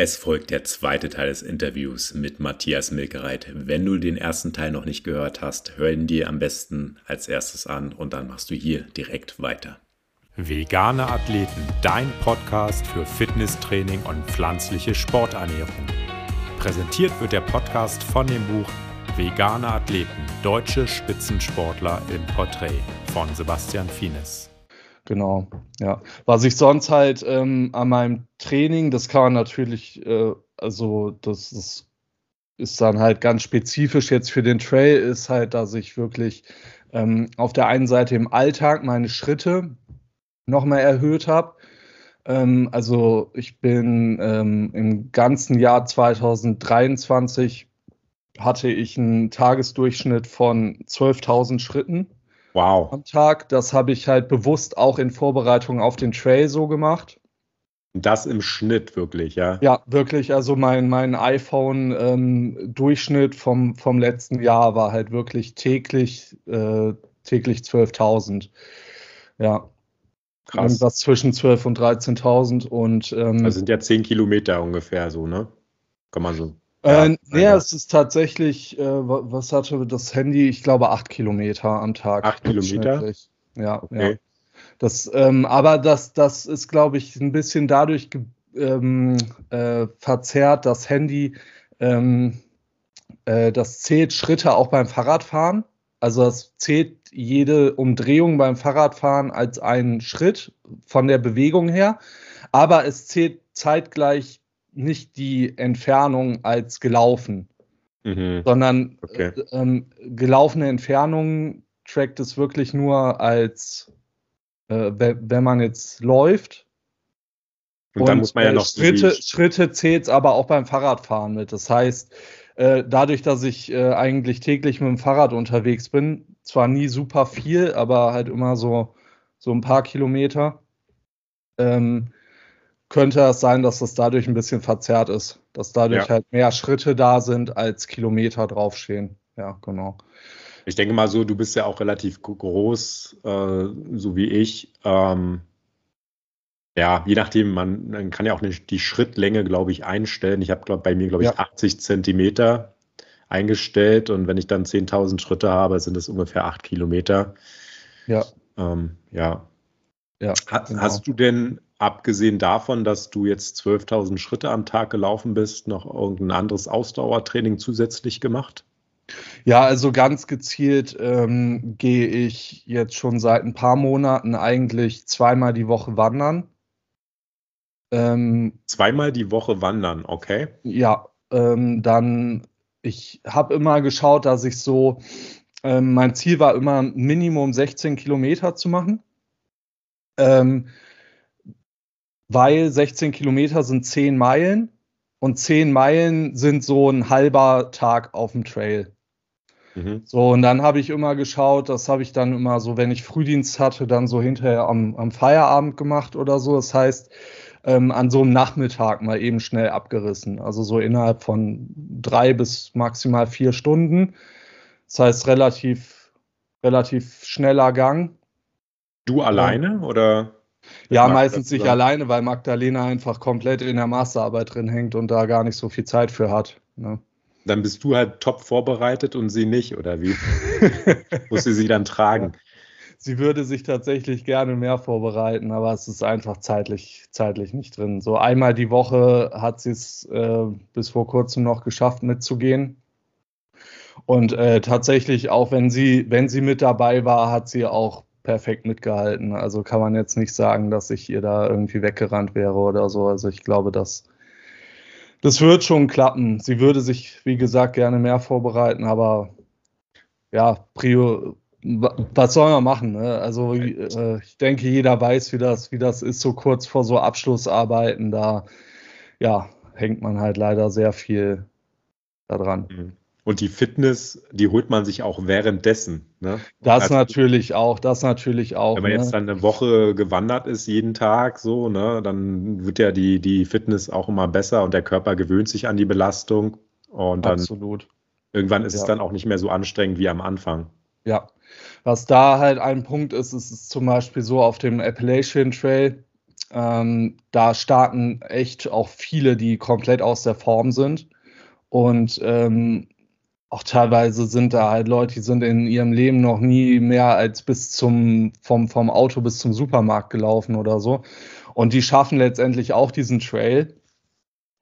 Es folgt der zweite Teil des Interviews mit Matthias Milkereit. Wenn du den ersten Teil noch nicht gehört hast, hör ihn dir am besten als erstes an und dann machst du hier direkt weiter. Vegane Athleten, dein Podcast für Fitnesstraining und pflanzliche Sporternährung. Präsentiert wird der Podcast von dem Buch Vegane Athleten, deutsche Spitzensportler im Porträt von Sebastian Fienes. Genau, ja. Was ich sonst halt ähm, an meinem Training, das kann man natürlich, äh, also das ist, ist, dann halt ganz spezifisch jetzt für den Trail, ist halt, dass ich wirklich ähm, auf der einen Seite im Alltag meine Schritte nochmal erhöht habe. Ähm, also ich bin ähm, im ganzen Jahr 2023 hatte ich einen Tagesdurchschnitt von 12.000 Schritten wow. am Tag. Das habe ich halt bewusst auch in Vorbereitung auf den Trail so gemacht. Das im Schnitt wirklich, ja? Ja, wirklich. Also mein, mein iPhone-Durchschnitt ähm, vom, vom letzten Jahr war halt wirklich täglich, äh, täglich 12.000. Ja. Krass. Irgendwas zwischen 12.000 und 13.000 und. Ähm, das sind ja 10 Kilometer ungefähr so, ne? Kann man so. Äh, nee, es ist tatsächlich, äh, was hatte das Handy? Ich glaube, acht Kilometer am Tag. Acht Kilometer? Ja, okay. ja. Das, ähm, aber das, das ist, glaube ich, ein bisschen dadurch ähm, äh, verzerrt, das Handy, ähm, äh, das zählt Schritte auch beim Fahrradfahren. Also das zählt jede Umdrehung beim Fahrradfahren als einen Schritt von der Bewegung her, aber es zählt zeitgleich nicht die Entfernung als gelaufen, mhm. sondern okay. äh, ähm, gelaufene Entfernung trackt es wirklich nur als, äh, wenn man jetzt läuft. Und, und dann muss man ja noch Schritte, Schritte zählt es aber auch beim Fahrradfahren mit. Das heißt, äh, dadurch, dass ich äh, eigentlich täglich mit dem Fahrrad unterwegs bin, zwar nie super viel, aber halt immer so, so ein paar Kilometer, ähm, könnte es sein, dass das dadurch ein bisschen verzerrt ist, dass dadurch ja. halt mehr Schritte da sind, als Kilometer draufstehen. Ja, genau. Ich denke mal so, du bist ja auch relativ groß, äh, so wie ich. Ähm, ja, je nachdem, man, man, kann ja auch nicht die Schrittlänge, glaube ich, einstellen. Ich habe bei mir, glaube ich, ja. 80 Zentimeter eingestellt und wenn ich dann 10.000 Schritte habe, sind es ungefähr 8 Kilometer. Ja. Ähm, ja. ja genau. Hast du denn abgesehen davon, dass du jetzt 12.000 Schritte am Tag gelaufen bist, noch irgendein anderes Ausdauertraining zusätzlich gemacht? Ja, also ganz gezielt ähm, gehe ich jetzt schon seit ein paar Monaten eigentlich zweimal die Woche wandern. Ähm, zweimal die Woche wandern, okay? Ja, ähm, dann, ich habe immer geschaut, dass ich so, ähm, mein Ziel war immer Minimum 16 Kilometer zu machen. Ähm, weil 16 Kilometer sind 10 Meilen und 10 Meilen sind so ein halber Tag auf dem Trail. Mhm. So, und dann habe ich immer geschaut, das habe ich dann immer so, wenn ich Frühdienst hatte, dann so hinterher am, am Feierabend gemacht oder so. Das heißt, ähm, an so einem Nachmittag mal eben schnell abgerissen. Also so innerhalb von drei bis maximal vier Stunden. Das heißt, relativ, relativ schneller Gang. Du alleine oder? Ja, meistens nicht alleine, weil Magdalena einfach komplett in der Masterarbeit drin hängt und da gar nicht so viel Zeit für hat. Ne? Dann bist du halt top vorbereitet und sie nicht, oder wie? Muss sie sie dann tragen? Sie würde sich tatsächlich gerne mehr vorbereiten, aber es ist einfach zeitlich, zeitlich nicht drin. So einmal die Woche hat sie es äh, bis vor kurzem noch geschafft, mitzugehen. Und äh, tatsächlich, auch wenn sie, wenn sie mit dabei war, hat sie auch perfekt mitgehalten. Also kann man jetzt nicht sagen, dass ich ihr da irgendwie weggerannt wäre oder so. Also ich glaube, dass das wird schon klappen. Sie würde sich, wie gesagt, gerne mehr vorbereiten, aber ja, Prio, was soll man machen? Ne? Also äh, ich denke, jeder weiß, wie das, wie das ist, so kurz vor so Abschlussarbeiten. Da ja, hängt man halt leider sehr viel daran. Und die Fitness, die holt man sich auch währenddessen. Ne? Das also, natürlich auch, das natürlich auch. Wenn man ne? jetzt dann eine Woche gewandert ist, jeden Tag so, ne, dann wird ja die, die Fitness auch immer besser und der Körper gewöhnt sich an die Belastung. Und dann Absolut. irgendwann ist ja. es dann auch nicht mehr so anstrengend wie am Anfang. Ja. Was da halt ein Punkt ist, ist es zum Beispiel so auf dem Appalachian Trail, Ähm, da starten echt auch viele, die komplett aus der Form sind. Und ähm, auch teilweise sind da halt Leute, die sind in ihrem Leben noch nie mehr als bis zum, vom, vom Auto bis zum Supermarkt gelaufen oder so. Und die schaffen letztendlich auch diesen Trail,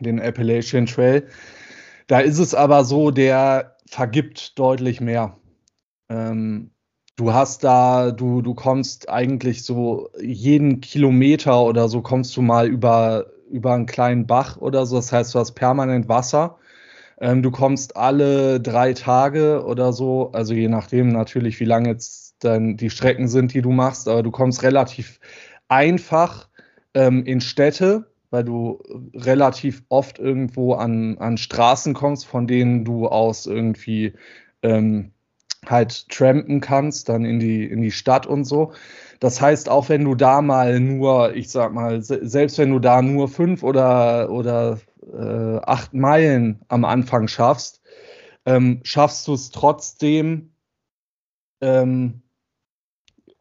den Appalachian Trail. Da ist es aber so, der vergibt deutlich mehr. Ähm, du hast da, du, du kommst eigentlich so jeden Kilometer oder so kommst du mal über, über einen kleinen Bach oder so. Das heißt, du hast permanent Wasser. Ähm, du kommst alle drei Tage oder so, also je nachdem natürlich, wie lang jetzt dann die Strecken sind, die du machst, aber du kommst relativ einfach ähm, in Städte, weil du relativ oft irgendwo an, an Straßen kommst, von denen du aus irgendwie ähm, halt trampen kannst, dann in die, in die Stadt und so. Das heißt, auch wenn du da mal nur, ich sag mal, selbst wenn du da nur fünf oder, oder äh, acht Meilen am Anfang schaffst, ähm, schaffst du es trotzdem, ähm,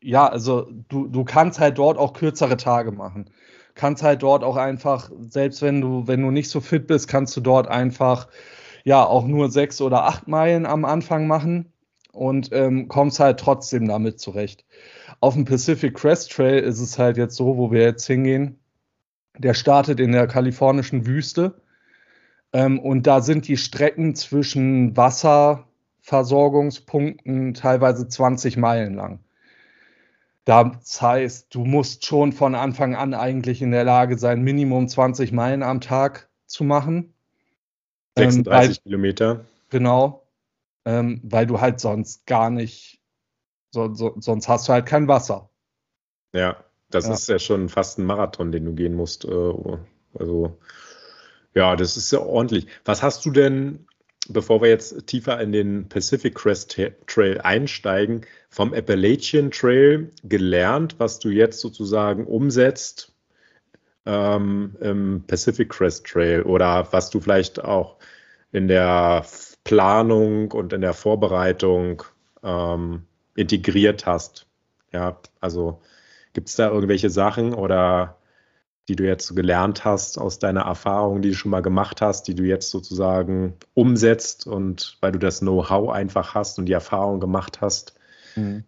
ja, also du, du kannst halt dort auch kürzere Tage machen. Kannst halt dort auch einfach, selbst wenn du, wenn du nicht so fit bist, kannst du dort einfach ja auch nur sechs oder acht Meilen am Anfang machen und ähm, kommst halt trotzdem damit zurecht. Auf dem Pacific Crest Trail ist es halt jetzt so, wo wir jetzt hingehen. Der startet in der kalifornischen Wüste ähm, und da sind die Strecken zwischen Wasserversorgungspunkten teilweise 20 Meilen lang. Das heißt, du musst schon von Anfang an eigentlich in der Lage sein, Minimum 20 Meilen am Tag zu machen. 36 ähm, weil, Kilometer. Genau ähm, weil du halt sonst gar nicht, so, so, sonst hast du halt kein Wasser. Ja, das ja. ist ja schon fast ein Marathon, den du gehen musst. Äh, also, ja, das ist ja ordentlich. Was hast du denn, bevor wir jetzt tiefer in den Pacific Crest Trail einsteigen, vom Appalachian Trail gelernt, was du jetzt sozusagen umsetzt ähm, im Pacific Crest Trail oder was du vielleicht auch in der Planung und in der Vorbereitung ähm, integriert hast. Ja, also gibt es da irgendwelche Sachen oder die du jetzt gelernt hast aus deiner Erfahrung, die du schon mal gemacht hast, die du jetzt sozusagen umsetzt und weil du das Know-how einfach hast und die Erfahrung gemacht hast? Mhm.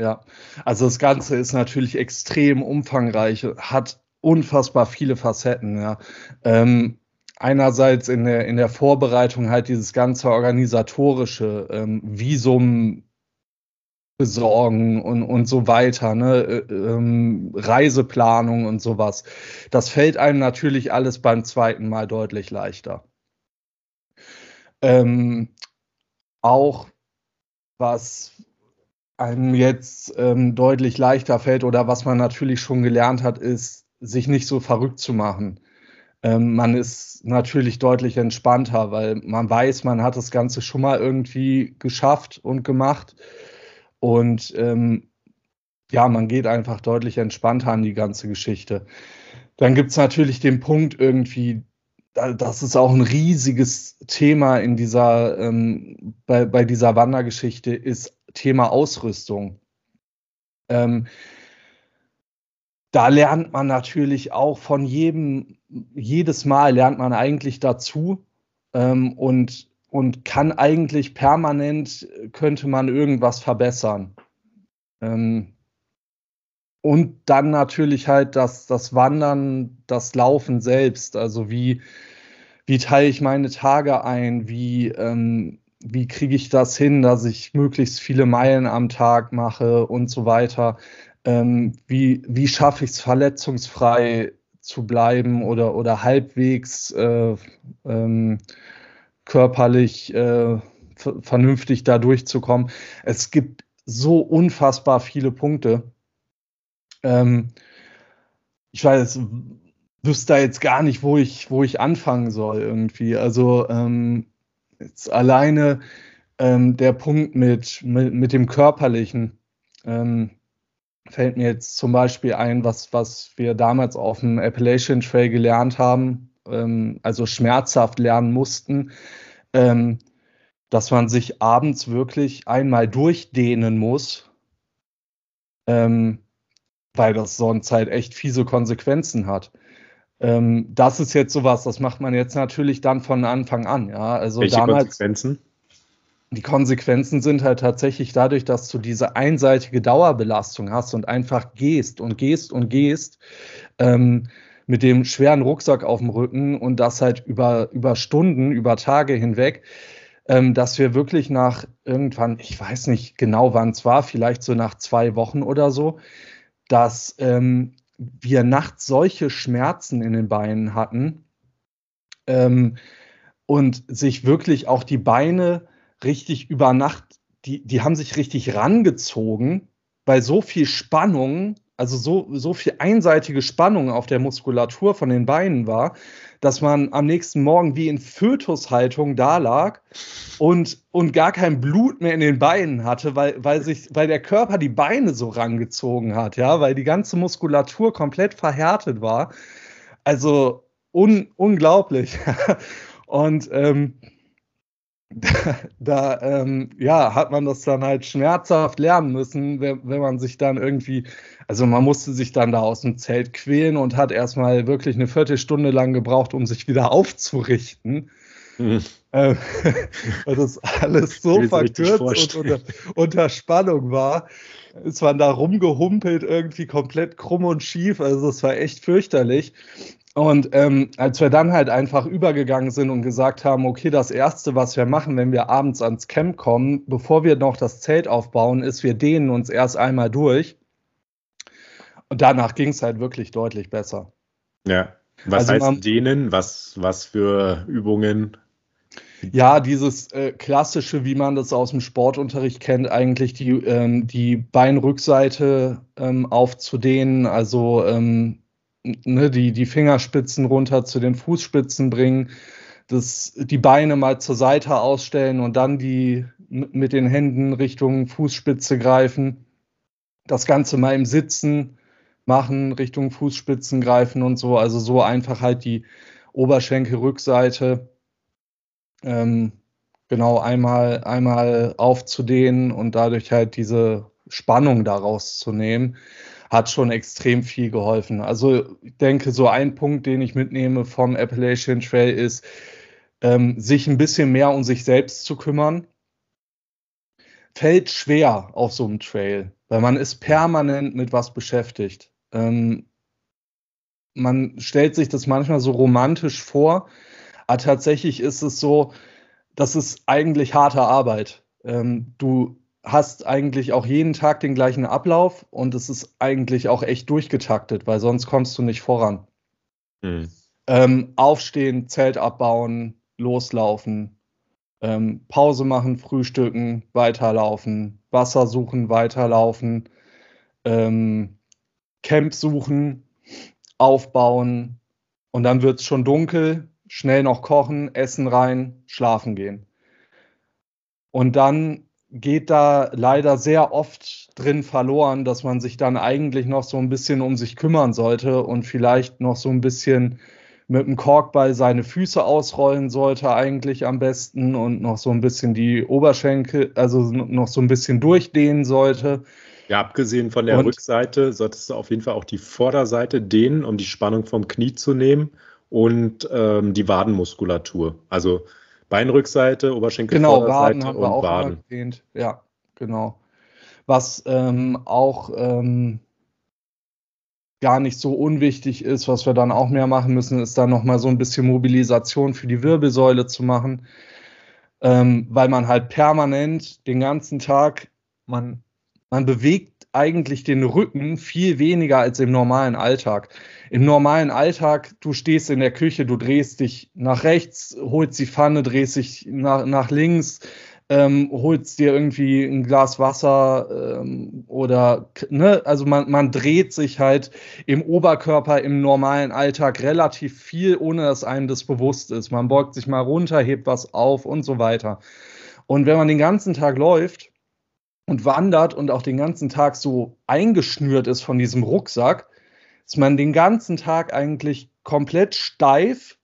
Ja, also das Ganze ist natürlich extrem umfangreich, hat unfassbar viele Facetten. Ja. Ähm, einerseits in der, in der Vorbereitung halt dieses ganze organisatorische ähm, Visum besorgen und, und so weiter, ne? Äh, ähm, Reiseplanung und sowas. Das fällt einem natürlich alles beim zweiten Mal deutlich leichter. Ähm, auch was einem jetzt ähm, deutlich leichter fällt oder was man natürlich schon gelernt hat, ist, sich nicht so verrückt zu machen. Ähm, man ist natürlich deutlich entspannter, weil man weiß, man hat das Ganze schon mal irgendwie geschafft und gemacht. Und ähm, ja, man geht einfach deutlich entspannter an die ganze Geschichte. Dann gibt es natürlich den Punkt irgendwie, das ist auch ein riesiges Thema in dieser, ähm, bei, bei dieser Wandergeschichte, ist Thema Ausrüstung. Ähm, da lernt man natürlich auch von jedem, jedes Mal lernt man eigentlich dazu ähm, und, und kann eigentlich permanent, könnte man irgendwas verbessern. Ähm, und dann natürlich halt das, das Wandern, das Laufen selbst. Also wie, wie teile ich meine Tage ein? Wie, ähm, wie kriege ich das hin, dass ich möglichst viele Meilen am Tag mache und so weiter ähm, wie, wie schaffe ich es verletzungsfrei zu bleiben oder, oder halbwegs äh, ähm, körperlich äh, vernünftig da durchzukommen. Es gibt so unfassbar viele Punkte. Ähm, ich weiß, wüsste da jetzt gar nicht, wo ich, wo ich anfangen soll irgendwie. Also ähm, jetzt alleine ähm, der Punkt mit, mit, mit dem Körperlichen. Ähm, fällt mir jetzt zum Beispiel ein, was, was wir damals auf dem Appalachian Trail gelernt haben, ähm, also schmerzhaft lernen mussten, ähm, dass man sich abends wirklich einmal durchdehnen muss, ähm, weil das sonst halt echt fiese Konsequenzen hat. Ähm, das ist jetzt sowas, das macht man jetzt natürlich dann von Anfang an. Ja, also Welche damals, Konsequenzen? Die Konsequenzen sind halt tatsächlich dadurch, dass du diese einseitige Dauerbelastung hast und einfach gehst und gehst und gehst ähm, mit dem schweren Rucksack auf dem Rücken und das halt über, über Stunden, über Tage hinweg, ähm, dass wir wirklich nach irgendwann, ich weiß nicht genau wann es war, vielleicht so nach zwei Wochen oder so, dass ähm, wir nachts solche Schmerzen in den Beinen hatten ähm, und sich wirklich auch die Beine richtig über Nacht, die, die haben sich richtig rangezogen, weil so viel Spannung, also so, so viel einseitige Spannung auf der Muskulatur von den Beinen war, dass man am nächsten Morgen wie in Fötushaltung da lag und, und gar kein Blut mehr in den Beinen hatte, weil, weil, sich, weil der Körper die Beine so rangezogen hat, ja, weil die ganze Muskulatur komplett verhärtet war. Also un, unglaublich. und ähm, da ähm, ja, hat man das dann halt schmerzhaft lernen müssen, wenn, wenn, man sich dann irgendwie, also man musste sich dann da aus dem Zelt quälen und hat erstmal wirklich eine Viertelstunde lang gebraucht, um sich wieder aufzurichten. Mhm. Äh, weil das alles so verkürzt und unter, unter Spannung war, ist man da rumgehumpelt, irgendwie komplett krumm und schief. Also das war echt fürchterlich. Und ähm, als wir dann halt einfach übergegangen sind und gesagt haben, okay, das Erste, was wir machen, wenn wir abends ans Camp kommen, bevor wir noch das Zelt aufbauen, ist, wir dehnen uns erst einmal durch. Und danach ging es halt wirklich deutlich besser. Ja. Was also heißt dehnen? Was, was für Übungen? Ja, dieses äh, klassische, wie man das aus dem Sportunterricht kennt, eigentlich die, ähm, die Beinrückseite ähm, aufzudehnen, also ähm, ne, die, die Fingerspitzen runter zu den Fußspitzen bringen, das, die Beine mal zur Seite ausstellen und dann die mit den Händen Richtung Fußspitze greifen. Das Ganze mal im Sitzen machen, Richtung Fußspitzen greifen und so. Also so einfach halt die Oberschenkelrückseite ähm, genau einmal, einmal aufzudehnen und dadurch halt diese Spannung daraus zu nehmen hat schon extrem viel geholfen. Also ich denke, so ein Punkt, den ich mitnehme vom Appalachian Trail ist, ähm, sich ein bisschen mehr um sich selbst zu kümmern. Fällt schwer auf so einem Trail, weil man ist permanent mit was beschäftigt. Ähm, man stellt sich das manchmal so romantisch vor, aber tatsächlich ist es so, das ist eigentlich harte Arbeit. Ähm, du hast eigentlich auch jeden Tag den gleichen Ablauf und es ist eigentlich auch echt durchgetaktet, weil sonst kommst du nicht voran. Mhm. Ähm, aufstehen, Zelt abbauen, loslaufen, ähm, Pause machen, frühstücken, weiterlaufen, Wasser suchen, weiterlaufen, ähm, Camp suchen, aufbauen und dann wird es schon dunkel, schnell noch kochen, essen rein, schlafen gehen. Und dann geht da leider sehr oft drin verloren, dass man sich dann eigentlich noch so ein bisschen um sich kümmern sollte und vielleicht noch so ein bisschen mit dem Korkball seine Füße ausrollen sollte eigentlich am besten und noch so ein bisschen die Oberschenkel, also noch so ein bisschen durchdehnen sollte. Ja, abgesehen von der und, Rückseite solltest du auf jeden Fall auch die Vorderseite dehnen, um die Spannung vom Knie zu nehmen und ähm, die Wadenmuskulatur. Also Beinrückseite, Oberschenkel genau, Waden haben wir auch erwähnt. Ja, genau. Was ähm, auch ähm, gar nicht so unwichtig ist, was wir dann auch mehr machen müssen, ist dann nochmal so ein bisschen Mobilisation für die Wirbelsäule zu machen, ähm, weil man halt permanent den ganzen Tag, man, man bewegt eigentlich den Rücken viel weniger als im normalen Alltag. Im normalen Alltag, du stehst in der Küche, du drehst dich nach rechts, holst die Pfanne, drehst dich nach, nach links, ähm, holst dir irgendwie ein Glas Wasser ähm, oder, ne, also man, man dreht sich halt im Oberkörper im normalen Alltag relativ viel, ohne dass einem das bewusst ist. Man beugt sich mal runter, hebt was auf und so weiter. Und wenn man den ganzen Tag läuft, und wandert und auch den ganzen Tag so eingeschnürt ist von diesem Rucksack, ist man den ganzen Tag eigentlich komplett steif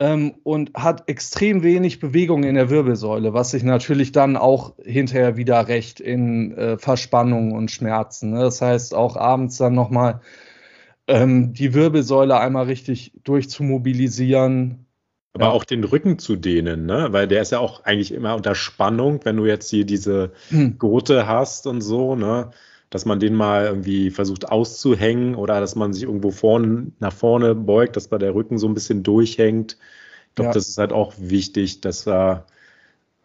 ähm, und hat extrem wenig Bewegung in der Wirbelsäule, was sich natürlich dann auch hinterher wieder recht in äh, Verspannung und Schmerzen. Ne? Das heißt, auch abends dann nochmal ähm, die Wirbelsäule einmal richtig durchzumobilisieren. Aber ja. auch den Rücken zu dehnen, ne? Weil der ist ja auch eigentlich immer unter Spannung, wenn du jetzt hier diese hm. Gurte hast und so, ne? Dass man den mal irgendwie versucht auszuhängen oder dass man sich irgendwo vorne nach vorne beugt, dass bei der Rücken so ein bisschen durchhängt. Ich glaube, ja. das ist halt auch wichtig, dass da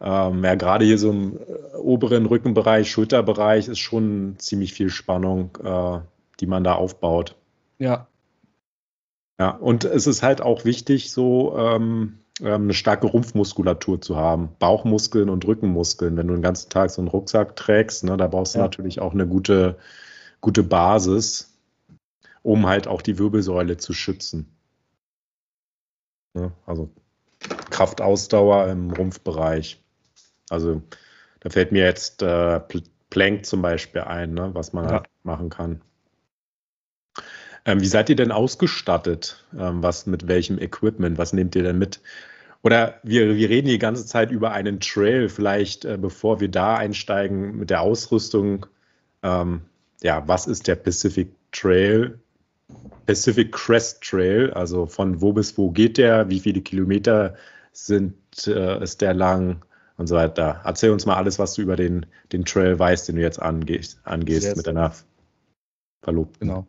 ähm, ja gerade hier so im äh, oberen Rückenbereich, Schulterbereich ist schon ziemlich viel Spannung, äh, die man da aufbaut. Ja. Ja, und es ist halt auch wichtig, so ähm, ähm, eine starke Rumpfmuskulatur zu haben. Bauchmuskeln und Rückenmuskeln. Wenn du den ganzen Tag so einen Rucksack trägst, ne, da brauchst du ja. natürlich auch eine gute, gute Basis, um halt auch die Wirbelsäule zu schützen. Ne, also Kraftausdauer im Rumpfbereich. Also da fällt mir jetzt äh, Plank zum Beispiel ein, ne, was man ja. halt machen kann. Ähm, wie seid ihr denn ausgestattet? Ähm, was mit welchem Equipment? Was nehmt ihr denn mit? Oder wir, wir reden die ganze Zeit über einen Trail. Vielleicht, äh, bevor wir da einsteigen mit der Ausrüstung, ähm, ja, was ist der Pacific Trail? Pacific Crest Trail, also von wo bis wo geht der? Wie viele Kilometer sind, äh, ist der lang? Und so weiter. Erzähl uns mal alles, was du über den, den Trail weißt, den du jetzt angehst, angehst mit deiner Verlobten. Genau.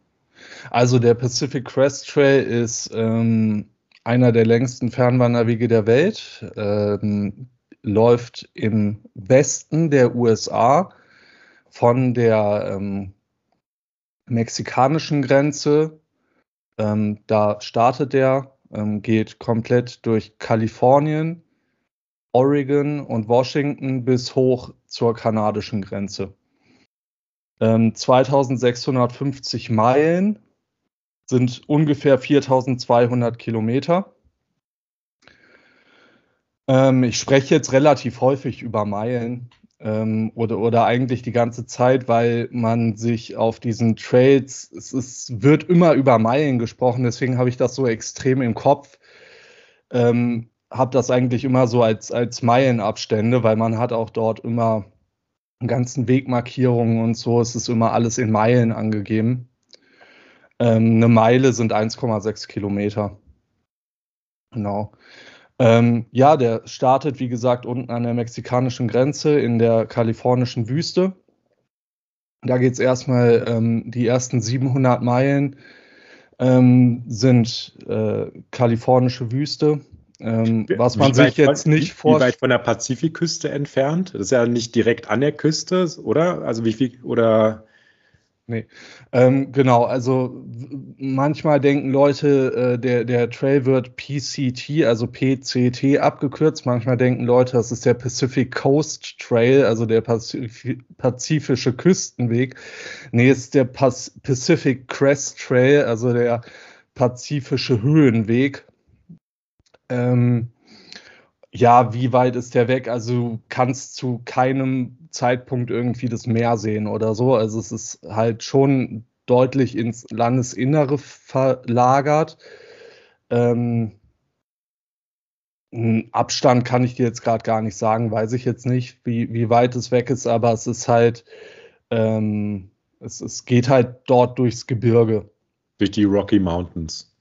Also der Pacific Crest Trail ist ähm, einer der längsten Fernwanderwege der Welt, ähm, läuft im Westen der USA von der ähm, mexikanischen Grenze. Ähm, da startet er, ähm, geht komplett durch Kalifornien, Oregon und Washington bis hoch zur kanadischen Grenze. 2650 ähm, Meilen sind ungefähr 4200 Kilometer. Ähm, ich spreche jetzt relativ häufig über Meilen ähm, oder, oder eigentlich die ganze Zeit, weil man sich auf diesen Trails, es ist, wird immer über Meilen gesprochen, deswegen habe ich das so extrem im Kopf. Ähm, habe das eigentlich immer so als, als Meilenabstände, weil man hat auch dort immer ganzen Wegmarkierungen und so, es ist immer alles in Meilen angegeben. Ähm, eine Meile sind 1,6 Kilometer. Genau. Ähm, ja, der startet, wie gesagt, unten an der mexikanischen Grenze in der kalifornischen Wüste. Da geht es erstmal, ähm, die ersten 700 Meilen ähm, sind äh, kalifornische Wüste. Ähm, was man sich jetzt von, nicht vorstellt. Wie weit von der Pazifikküste entfernt? Das ist ja nicht direkt an der Küste, oder? Also wie viel, oder? Nee, ähm, genau, also manchmal denken Leute, äh, der, der Trail wird PCT, also PCT abgekürzt. Manchmal denken Leute, das ist der Pacific Coast Trail, also der Pazif pazifische Küstenweg. Nee, ist der Pas Pacific Crest Trail, also der pazifische Höhenweg. Ähm, ja, wie weit ist der weg? Also kannst zu keinem Zeitpunkt irgendwie das Meer sehen oder so. Also es ist halt schon deutlich ins Landesinnere verlagert. Ähm, Abstand kann ich dir jetzt gerade gar nicht sagen, weiß ich jetzt nicht, wie, wie weit es weg ist, aber es ist halt, ähm, es, es geht halt dort durchs Gebirge. Durch die Rocky Mountains.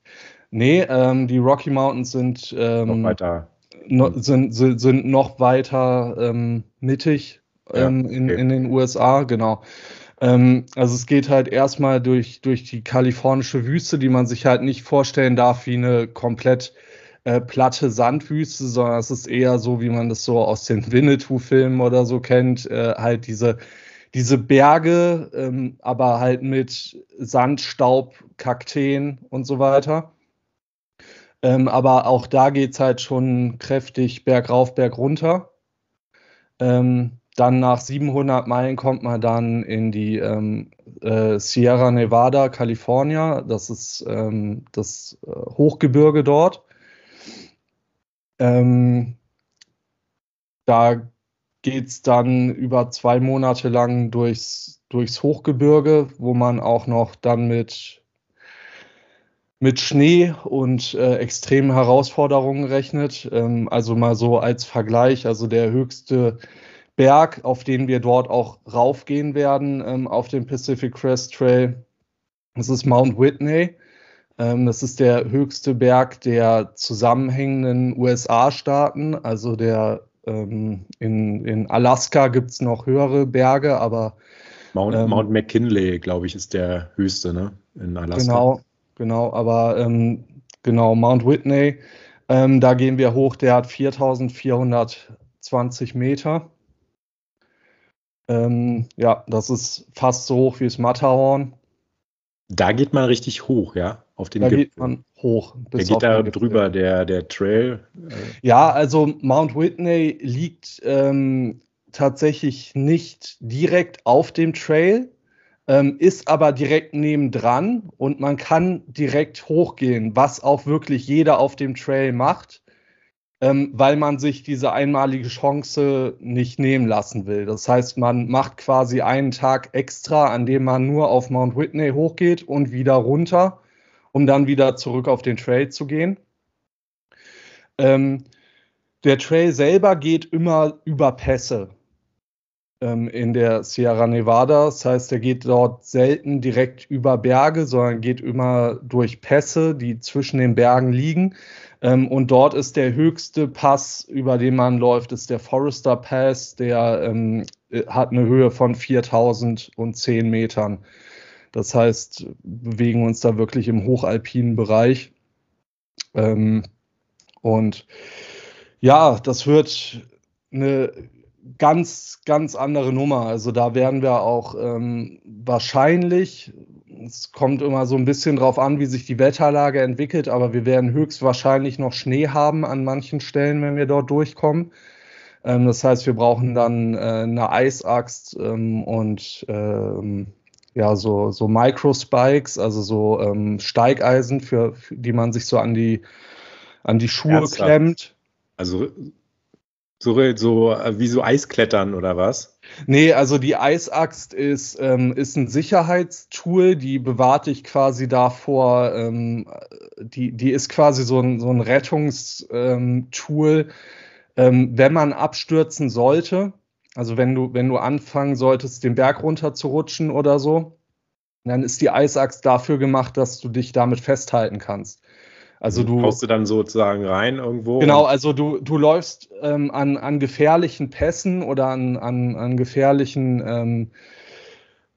Nee, ähm, die Rocky Mountains sind, ähm, noch weiter. No, sind, sind, sind, noch weiter ähm, mittig ähm, ja, okay. in, in den USA, genau. Ähm, also es geht halt erstmal durch, durch die kalifornische Wüste, die man sich halt nicht vorstellen darf wie eine komplett äh, platte Sandwüste, sondern es ist eher so, wie man das so aus den Winnetou-Filmen oder so kennt, äh, halt diese diese Berge, ähm, aber halt mit Sandstaub, Kakteen und so weiter. Ähm, aber auch da geht es halt schon kräftig bergauf, bergunter. Ähm, dann nach 700 Meilen kommt man dann in die ähm, äh, Sierra Nevada, Kalifornien. Das ist ähm, das äh, Hochgebirge dort. Ähm, da geht es dann über zwei Monate lang durchs, durchs Hochgebirge, wo man auch noch dann mit mit Schnee und äh, extremen Herausforderungen rechnet. Ähm, also mal so als Vergleich, also der höchste Berg, auf den wir dort auch raufgehen werden, ähm, auf dem Pacific Crest Trail, das ist Mount Whitney. Ähm, das ist der höchste Berg der zusammenhängenden USA-Staaten. Also der ähm, in, in Alaska gibt es noch höhere Berge, aber Mount, ähm, Mount McKinley, glaube ich, ist der höchste, ne? In Alaska. Genau, genau, aber ähm, genau, Mount Whitney, ähm, da gehen wir hoch, der hat 4420 Meter. Ähm, ja, das ist fast so hoch wie das Matterhorn. Da geht man richtig hoch, ja, auf den da Gipfel. geht man hoch. der geht da drüber, der, der Trail. Ja, also Mount Whitney liegt ähm, tatsächlich nicht direkt auf dem Trail, ähm, ist aber direkt nebendran und man kann direkt hochgehen, was auch wirklich jeder auf dem Trail macht ähm, weil man sich diese einmalige Chance nicht nehmen lassen will. Das heißt, man macht quasi einen Tag extra, an dem man nur auf Mount Whitney hochgeht und wieder runter, um dann wieder zurück auf den Trail zu gehen. Ähm, der Trail selber geht immer über Pässe ähm, in der Sierra Nevada. Das heißt, er geht dort selten direkt über Berge, sondern geht immer durch Pässe, die zwischen den Bergen liegen. Ähm, und dort ist der höchste Pass, über den man läuft, ist der Forester Pass. Der ähm, äh, hat eine Höhe von 4010 Metern. Das heißt, bewegen uns da wirklich im hochalpinen Bereich. Ähm, und ja, das wird eine ganz, ganz andere Nummer. Also da werden wir auch ähm, wahrscheinlich, es kommt immer so ein bisschen drauf an, wie sich die Wetterlage entwickelt, aber wir werden höchstwahrscheinlich noch Schnee haben an manchen Stellen, wenn wir dort durchkommen. Ähm, das heißt, wir brauchen dann äh, eine Eisaxt ähm, und ähm, ja, so, so Microspikes, also so ähm, Steigeisen, für, für, die man sich so an die, an die Schuhe Ernsthaft? klemmt. Also so, so äh, wie so Eisklettern oder was? Nee, also die Eisaxt ist, ähm, ist ein Sicherheitstool, die bewahrt dich quasi davor, ähm, die, die ist quasi so ein, so ein Rettungstool, ähm, wenn man abstürzen sollte. Also wenn du, wenn du anfangen solltest, den Berg runter zu rutschen oder so, dann ist die Eisaxt dafür gemacht, dass du dich damit festhalten kannst. Also du haust du dann sozusagen rein irgendwo. Genau, also du, du läufst ähm, an, an gefährlichen Pässen oder an, an, an gefährlichen ähm,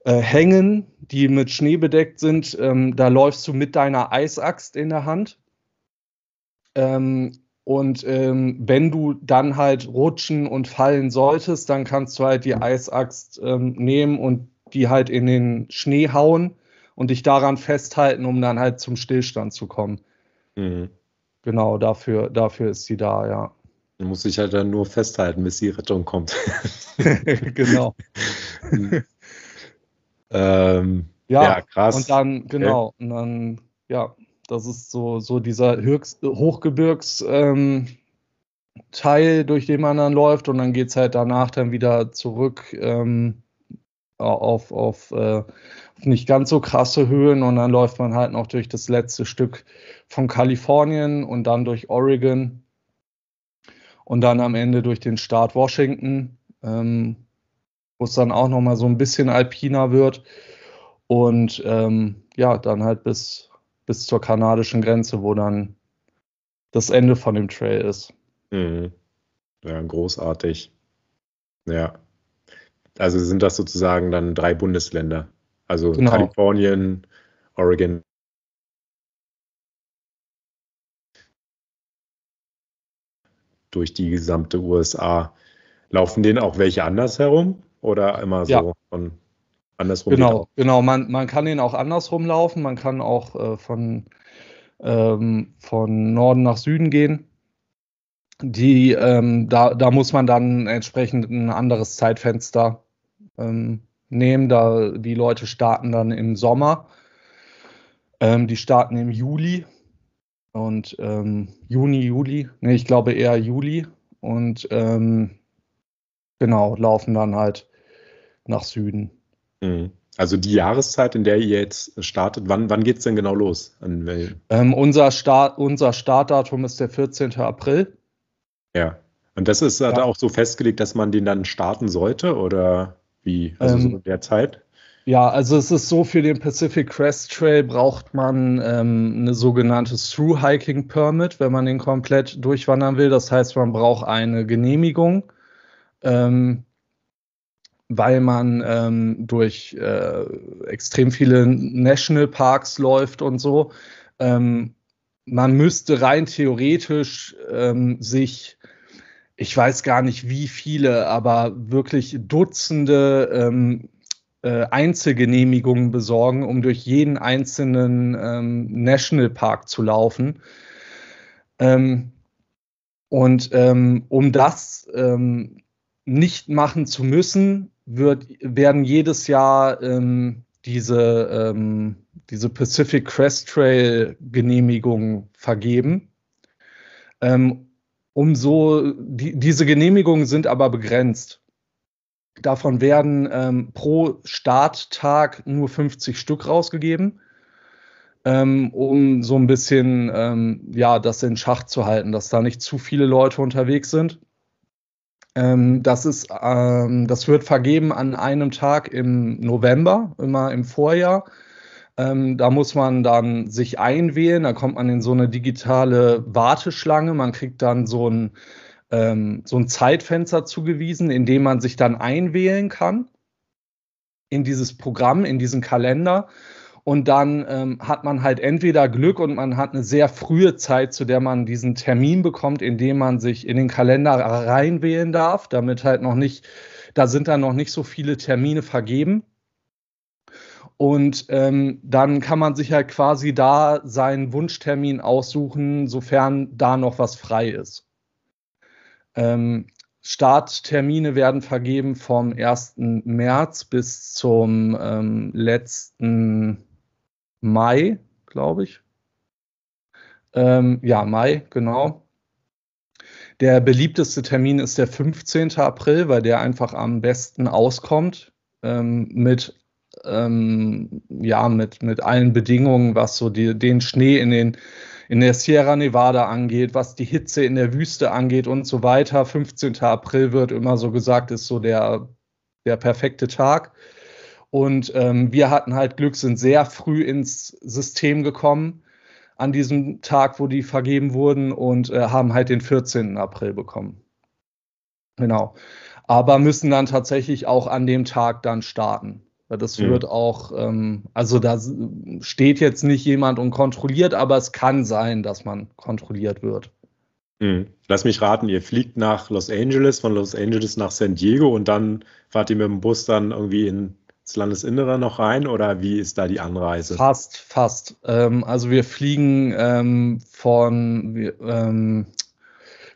äh, Hängen, die mit Schnee bedeckt sind. Ähm, da läufst du mit deiner Eisaxt in der Hand. Ähm, und ähm, wenn du dann halt rutschen und fallen solltest, dann kannst du halt die Eisaxt ähm, nehmen und die halt in den Schnee hauen und dich daran festhalten, um dann halt zum Stillstand zu kommen. Mhm. Genau, dafür, dafür ist sie da, ja. Man muss sich halt dann nur festhalten, bis die Rettung kommt. genau. ähm, ja, ja, krass. Und dann, genau, okay. und dann, ja, das ist so, so dieser Höchst Hochgebirgs ähm, Teil, durch den man dann läuft und dann geht es halt danach dann wieder zurück ähm, auf, auf, äh, nicht ganz so krasse Höhen und dann läuft man halt noch durch das letzte Stück von Kalifornien und dann durch Oregon und dann am Ende durch den Staat Washington, ähm, wo es dann auch noch mal so ein bisschen alpiner wird und ähm, ja, dann halt bis, bis zur kanadischen Grenze, wo dann das Ende von dem Trail ist. Mhm. Ja, großartig. Ja. Also sind das sozusagen dann drei Bundesländer. Also genau. Kalifornien, Oregon. Durch die gesamte USA. Laufen denen auch welche anders herum oder immer so ja. von andersrum? Genau, genau. Man, man kann den auch andersrum laufen. Man kann auch äh, von, ähm, von Norden nach Süden gehen. Die, ähm, da, da muss man dann entsprechend ein anderes Zeitfenster ähm, nehmen. Da die Leute starten dann im Sommer. Ähm, die starten im Juli und ähm, Juni, Juli. Nee, ich glaube eher Juli. Und ähm, genau, laufen dann halt nach Süden. Mhm. Also die Jahreszeit, in der ihr jetzt startet, wann, wann geht es denn genau los? Ähm, unser, Start, unser Startdatum ist der 14. April. Ja. Und das ist ja. auch so festgelegt, dass man den dann starten sollte oder wie? Also ähm, so in der Zeit? Ja, also es ist so, für den Pacific Crest Trail braucht man ähm, eine sogenannte Through Hiking Permit, wenn man den komplett durchwandern will. Das heißt, man braucht eine Genehmigung. Ähm, weil man ähm, durch äh, extrem viele Nationalparks läuft und so. Ähm, man müsste rein theoretisch ähm, sich, ich weiß gar nicht wie viele, aber wirklich Dutzende ähm, äh, Einzelgenehmigungen besorgen, um durch jeden einzelnen ähm, Nationalpark zu laufen. Ähm, und um das nicht machen zu müssen, wird, werden jedes Jahr ähm, diese, ähm, diese Pacific Crest Trail Genehmigungen vergeben. Ähm, umso, die, diese Genehmigungen sind aber begrenzt. Davon werden ähm, pro Starttag nur 50 Stück rausgegeben, ähm, um so ein bisschen ähm, ja, das in Schach zu halten, dass da nicht zu viele Leute unterwegs sind. Ähm, das, ist, ähm, das wird vergeben an einem Tag im November, immer im Vorjahr. Ähm, da muss man dann sich einwählen, da kommt man in so eine digitale Warteschlange. Man kriegt dann so ein, ähm, so ein Zeitfenster zugewiesen, in dem man sich dann einwählen kann in dieses Programm, in diesen Kalender. Und dann ähm, hat man halt entweder Glück und man hat eine sehr frühe Zeit, zu der man diesen Termin bekommt, in dem man sich in den Kalender reinwählen darf, damit halt noch nicht, da sind dann noch nicht so viele Termine vergeben. Und ähm, dann kann man sich halt quasi da seinen Wunschtermin aussuchen, sofern da noch was frei ist. Ähm, Starttermine werden vergeben vom 1. März bis zum ähm, letzten Mai, glaube ich. Ähm, ja, Mai, genau. Der beliebteste Termin ist der 15. April, weil der einfach am besten auskommt ähm, mit, ähm, ja, mit, mit allen Bedingungen, was so die, den Schnee in, den, in der Sierra Nevada angeht, was die Hitze in der Wüste angeht und so weiter. 15. April wird immer so gesagt, ist so der, der perfekte Tag. Und ähm, wir hatten halt Glück, sind sehr früh ins System gekommen an diesem Tag, wo die vergeben wurden und äh, haben halt den 14. April bekommen. Genau. Aber müssen dann tatsächlich auch an dem Tag dann starten. Das mhm. wird auch, ähm, also da steht jetzt nicht jemand und kontrolliert, aber es kann sein, dass man kontrolliert wird. Mhm. Lass mich raten, ihr fliegt nach Los Angeles, von Los Angeles nach San Diego und dann fahrt ihr mit dem Bus dann irgendwie in ins Landesinnere noch rein oder wie ist da die Anreise? Fast, fast. Ähm, also wir fliegen ähm, von, wir, ähm,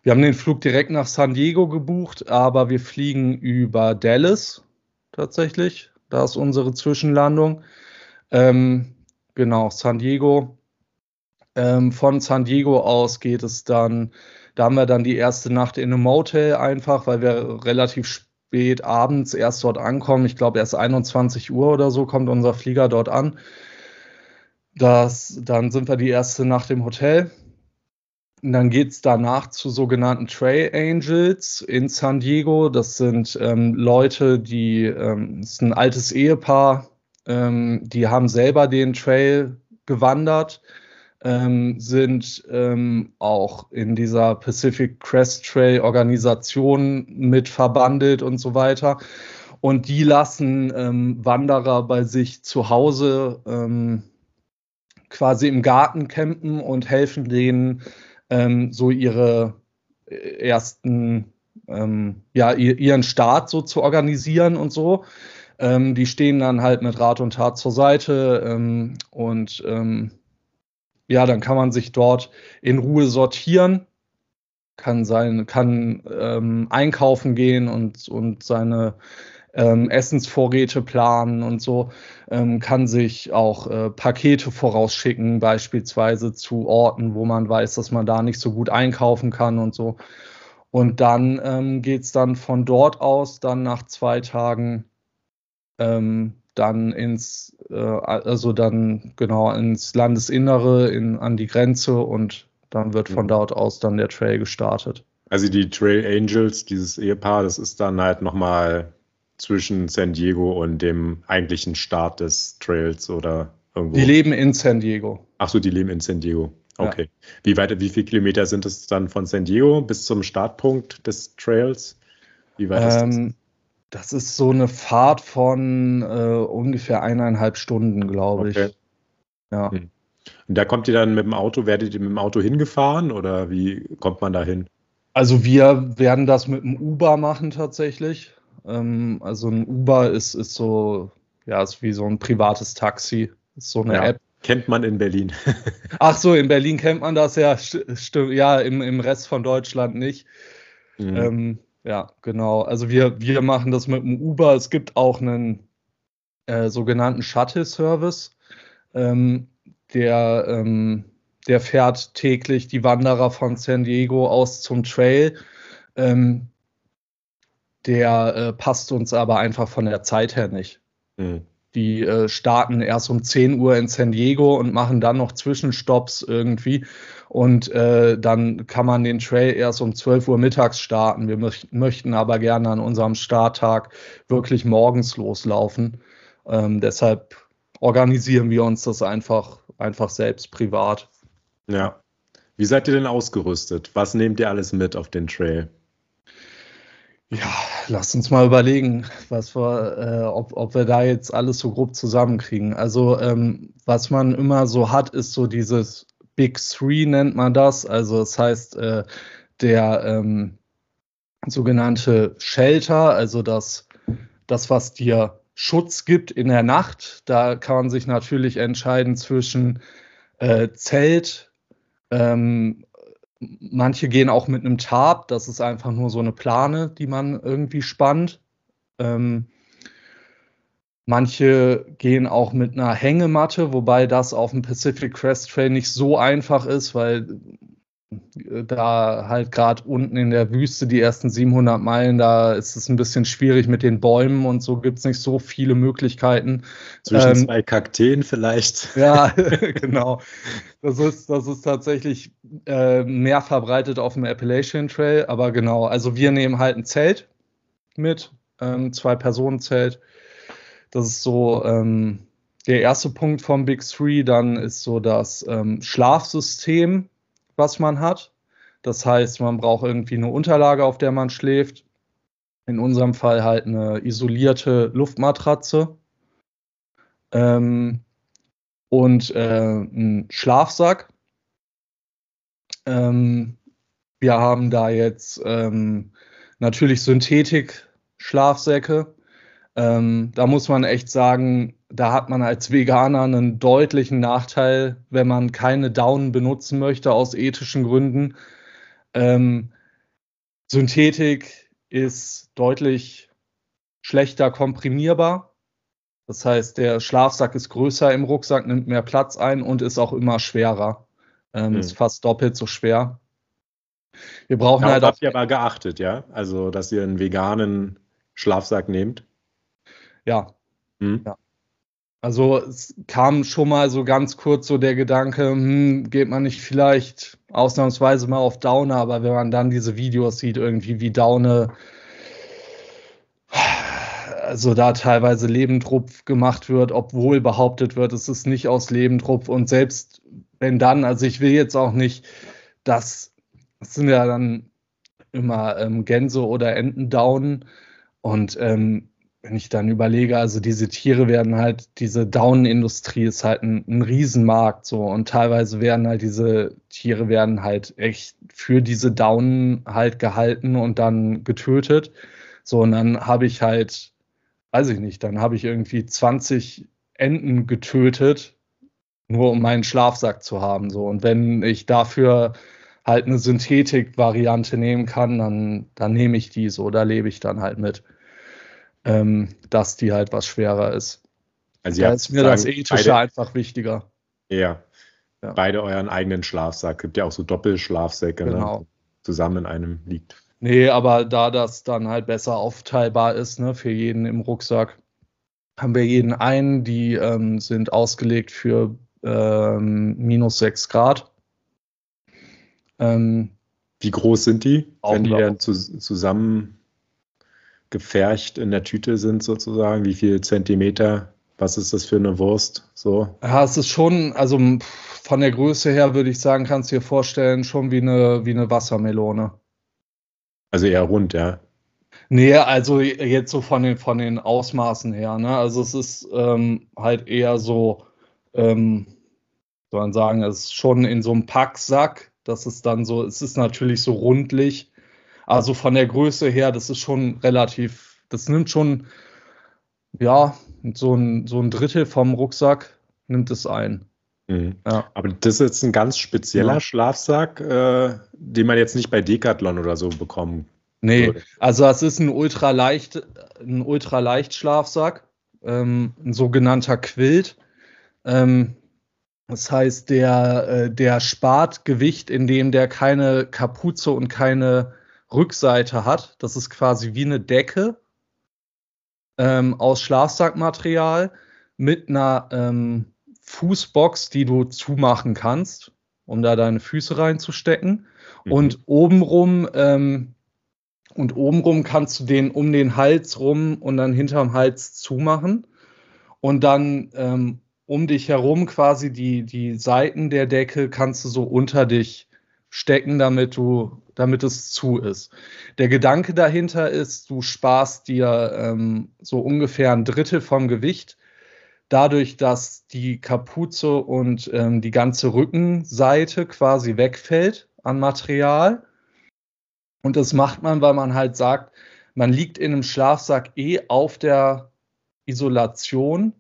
wir haben den Flug direkt nach San Diego gebucht, aber wir fliegen über Dallas tatsächlich. Da ist unsere Zwischenlandung. Ähm, genau, San Diego. Ähm, von San Diego aus geht es dann, da haben wir dann die erste Nacht in einem Motel einfach, weil wir relativ spät abends erst dort ankommen. Ich glaube, erst 21 Uhr oder so kommt unser Flieger dort an. Das, dann sind wir die erste Nacht im Hotel. Und dann geht es danach zu sogenannten Trail Angels in San Diego. Das sind ähm, Leute, die, ähm, ist ein altes Ehepaar, ähm, die haben selber den Trail gewandert ähm, sind ähm, auch in dieser Pacific Crest Trail Organisation mit verbandelt und so weiter. Und die lassen ähm, Wanderer bei sich zu Hause quasi im Garten campen und helfen denen, ähm, so ihre äh, ersten, ähm, ja, ihren Start so zu organisieren und so. die stehen dann halt mit Rat und Tat zur Seite und ja, dann kann man sich dort in Ruhe sortieren, kann sein, kann ähm, einkaufen gehen und, und seine ähm, Essensvorräte planen und so, ähm, kann sich auch äh, Pakete vorausschicken, beispielsweise zu Orten, wo man weiß, dass man da nicht so gut einkaufen kann und so. Und dann ähm, geht es dann von dort aus dann nach zwei Tagen ähm, dann ins, äh, also dann genau ins Landesinnere, in, an die Grenze und dann wird von mhm. dort aus dann der Trail gestartet. Also die Trail Angels, dieses Ehepaar, das ist dann halt nochmal zwischen San Diego und dem eigentlichen Start des Trails oder irgendwo? Die leben in San Diego. Ach so, die leben in San Diego. Okay. Ja. Wie weit, wie viele Kilometer sind es dann von San Diego bis zum Startpunkt des Trails? Wie weit ähm, ist das? Das ist so eine Fahrt von äh, ungefähr eineinhalb Stunden, glaube okay. ich. Ja. Hm. Und da kommt ihr dann mit dem Auto, werdet ihr mit dem Auto hingefahren oder wie kommt man da hin? Also wir werden das mit dem Uber machen tatsächlich. Ähm, also ein Uber ist, ist so, ja, ist wie so ein privates Taxi. Ist so eine ja, App. Kennt man in Berlin. Ach so, in Berlin kennt man das ja, stimmt, ja, im, im Rest von Deutschland nicht. Mhm. Ähm, ja, genau. Also wir, wir machen das mit dem Uber. Es gibt auch einen äh, sogenannten Shuttle-Service. Ähm, der, ähm, der fährt täglich die Wanderer von San Diego aus zum Trail. Ähm, der äh, passt uns aber einfach von der Zeit her nicht. Mhm. Die äh, starten erst um 10 Uhr in San Diego und machen dann noch Zwischenstopps irgendwie. Und äh, dann kann man den Trail erst um 12 Uhr mittags starten. Wir möch möchten aber gerne an unserem Starttag wirklich morgens loslaufen. Ähm, deshalb organisieren wir uns das einfach, einfach selbst privat. Ja. Wie seid ihr denn ausgerüstet? Was nehmt ihr alles mit auf den Trail? Ja, lasst uns mal überlegen, was wir, äh, ob, ob wir da jetzt alles so grob zusammenkriegen. Also, ähm, was man immer so hat, ist so dieses Big Three nennt man das. Also, das heißt, äh, der ähm, sogenannte Shelter, also das, das, was dir Schutz gibt in der Nacht. Da kann man sich natürlich entscheiden zwischen äh, Zelt, ähm, Manche gehen auch mit einem Tarp, das ist einfach nur so eine Plane, die man irgendwie spannt. Ähm, manche gehen auch mit einer Hängematte, wobei das auf dem Pacific Crest Trail nicht so einfach ist, weil da halt gerade unten in der Wüste die ersten 700 Meilen, da ist es ein bisschen schwierig mit den Bäumen und so gibt es nicht so viele Möglichkeiten. Zwischen ähm, zwei Kakteen vielleicht. Ja, genau. Das ist, das ist tatsächlich äh, mehr verbreitet auf dem Appalachian Trail, aber genau, also wir nehmen halt ein Zelt mit, ähm, zwei Personen Zelt. Das ist so ähm, der erste Punkt vom Big Three. Dann ist so das ähm, Schlafsystem was man hat. Das heißt, man braucht irgendwie eine Unterlage, auf der man schläft. In unserem Fall halt eine isolierte Luftmatratze. Ähm, und äh, einen Schlafsack. Ähm, wir haben da jetzt ähm, natürlich Synthetik-Schlafsäcke. Ähm, da muss man echt sagen, da hat man als Veganer einen deutlichen Nachteil, wenn man keine Daunen benutzen möchte aus ethischen Gründen. Ähm, Synthetik ist deutlich schlechter komprimierbar. Das heißt, der Schlafsack ist größer im Rucksack, nimmt mehr Platz ein und ist auch immer schwerer. Ähm, hm. Ist fast doppelt so schwer. Wir brauchen Darauf halt. Habt ihr aber geachtet, ja? Also, dass ihr einen veganen Schlafsack nehmt? Ja. Hm. ja. Also es kam schon mal so ganz kurz so der Gedanke, hm, geht man nicht vielleicht ausnahmsweise mal auf Daune, aber wenn man dann diese Videos sieht, irgendwie wie Daune, also da teilweise Lebendrupf gemacht wird, obwohl behauptet wird, es ist nicht aus Lebendrupf und selbst wenn dann, also ich will jetzt auch nicht, dass das sind ja dann immer ähm, Gänse oder Entendaunen und ähm, wenn ich dann überlege, also diese Tiere werden halt, diese Daunenindustrie ist halt ein, ein Riesenmarkt so und teilweise werden halt diese Tiere werden halt echt für diese Daunen halt gehalten und dann getötet. So, und dann habe ich halt, weiß ich nicht, dann habe ich irgendwie 20 Enten getötet, nur um meinen Schlafsack zu haben. So, und wenn ich dafür halt eine Synthetik-Variante nehmen kann, dann, dann nehme ich die so, da lebe ich dann halt mit ähm, dass die halt was schwerer ist. Also da ist mir sagen, das Ethische beide, einfach wichtiger. Ja. ja. Beide euren eigenen Schlafsack. Gibt ja auch so Doppelschlafsäcke, ne? genau. ne? zusammen in einem liegt. Nee, aber da das dann halt besser aufteilbar ist, ne, für jeden im Rucksack, haben wir jeden einen, die ähm, sind ausgelegt für ähm, minus 6 Grad. Ähm, Wie groß sind die, wenn die dann zu, zusammen gefercht in der Tüte sind sozusagen? Wie viel Zentimeter? Was ist das für eine Wurst? So? Ja, es ist schon, also von der Größe her würde ich sagen, kannst du dir vorstellen, schon wie eine, wie eine Wassermelone. Also eher rund, ja. Nee, also jetzt so von den, von den Ausmaßen her, ne? Also es ist ähm, halt eher so, ähm, soll man sagen, es ist schon in so einem Packsack. Das ist dann so, es ist natürlich so rundlich. Also von der Größe her, das ist schon relativ, das nimmt schon, ja, so ein, so ein Drittel vom Rucksack nimmt es ein. Mhm. Ja. Aber das ist jetzt ein ganz spezieller ja. Schlafsack, äh, den man jetzt nicht bei Decathlon oder so bekommen Nee, würde. also es ist ein ultraleicht, ein ultraleicht Schlafsack, ähm, ein sogenannter Quilt. Ähm, das heißt, der, äh, der spart Gewicht, indem der keine Kapuze und keine Rückseite hat. Das ist quasi wie eine Decke ähm, aus Schlafsackmaterial mit einer ähm, Fußbox, die du zumachen kannst, um da deine Füße reinzustecken. Mhm. Und obenrum ähm, und obenrum kannst du den um den Hals rum und dann hinterm Hals zumachen. Und dann ähm, um dich herum quasi die, die Seiten der Decke kannst du so unter dich stecken, damit du, damit es zu ist. Der Gedanke dahinter ist, du sparst dir ähm, so ungefähr ein Drittel vom Gewicht, dadurch, dass die Kapuze und ähm, die ganze Rückenseite quasi wegfällt an Material und das macht man, weil man halt sagt, man liegt in einem Schlafsack eh auf der Isolation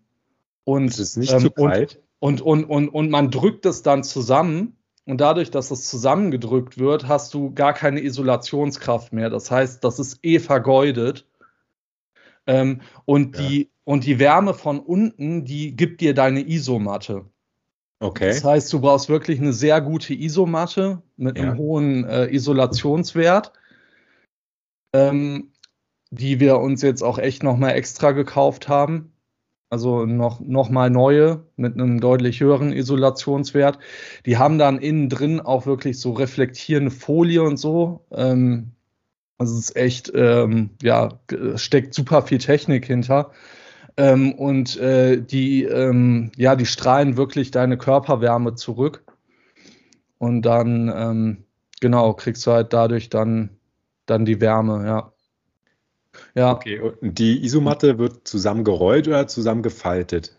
und es ist nicht ähm, zu kalt. Und, und, und, und, man drückt es dann zusammen und dadurch, dass es zusammengedrückt wird, hast du gar keine Isolationskraft mehr. Das heißt, das ist eh vergeudet. Ähm, und, ja. die, und die Wärme von unten, die gibt dir deine Isomatte. Okay. Das heißt, du brauchst wirklich eine sehr gute Isomatte mit ja. einem hohen äh, Isolationswert, ähm, die wir uns jetzt auch echt nochmal extra gekauft haben. Also noch, noch mal neue mit einem deutlich höheren Isolationswert. Die haben dann innen drin auch wirklich so reflektierende Folie und so. Ähm, also es ist echt, ähm, ja, steckt super viel Technik hinter. Ähm, und äh, die, ähm, ja, die strahlen wirklich deine Körperwärme zurück. Und dann, ähm, genau, kriegst du halt dadurch dann, dann die Wärme, ja. Ja. Okay, und die Isomatte wird zusammengerollt oder zusammengefaltet?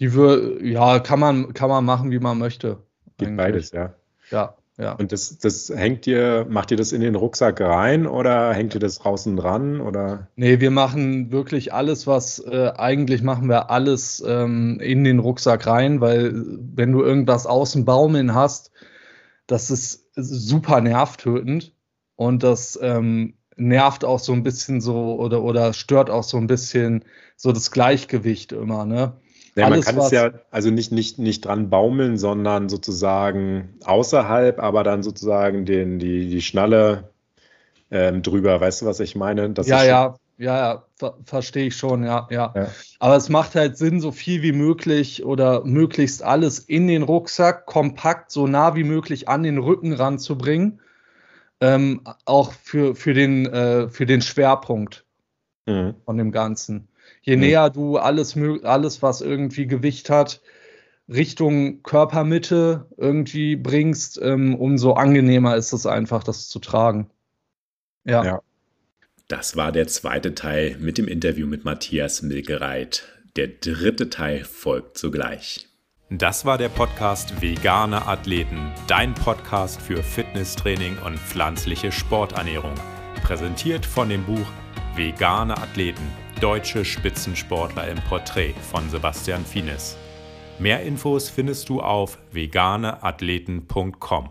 Die wird, ja, kann man, kann man machen, wie man möchte. Geht eigentlich. beides, ja. Ja. Ja. Und das, das hängt ihr, macht ihr das in den Rucksack rein oder hängt ihr das draußen dran? Oder? Nee, wir machen wirklich alles, was äh, eigentlich machen wir alles ähm, in den Rucksack rein, weil wenn du irgendwas außen baumeln hast, das ist super nervtötend und das ähm, nervt auch so ein bisschen so oder, oder stört auch so ein bisschen so das Gleichgewicht immer, ne? Ja, man kann es ja also nicht, nicht, nicht dran baumeln, sondern sozusagen außerhalb, aber dann sozusagen den, die, die Schnalle ähm, drüber. Weißt du, was ich meine? Das ja, ja, ja, ja, ver verstehe ich schon, ja, ja, ja. Aber es macht halt Sinn, so viel wie möglich oder möglichst alles in den Rucksack kompakt, so nah wie möglich an den Rücken ranzubringen. Ähm, auch für, für, den, äh, für den Schwerpunkt mhm. von dem Ganzen. Je mhm. näher du alles, alles, was irgendwie Gewicht hat, Richtung Körpermitte irgendwie bringst, ähm, umso angenehmer ist es einfach, das zu tragen. Ja. ja. Das war der zweite Teil mit dem Interview mit Matthias Milgereit. Der dritte Teil folgt sogleich. Das war der Podcast Vegane Athleten, dein Podcast für Fitnesstraining und pflanzliche Sporternährung. Präsentiert von dem Buch Vegane Athleten Deutsche Spitzensportler im Porträt von Sebastian Fienes. Mehr Infos findest du auf veganeathleten.com.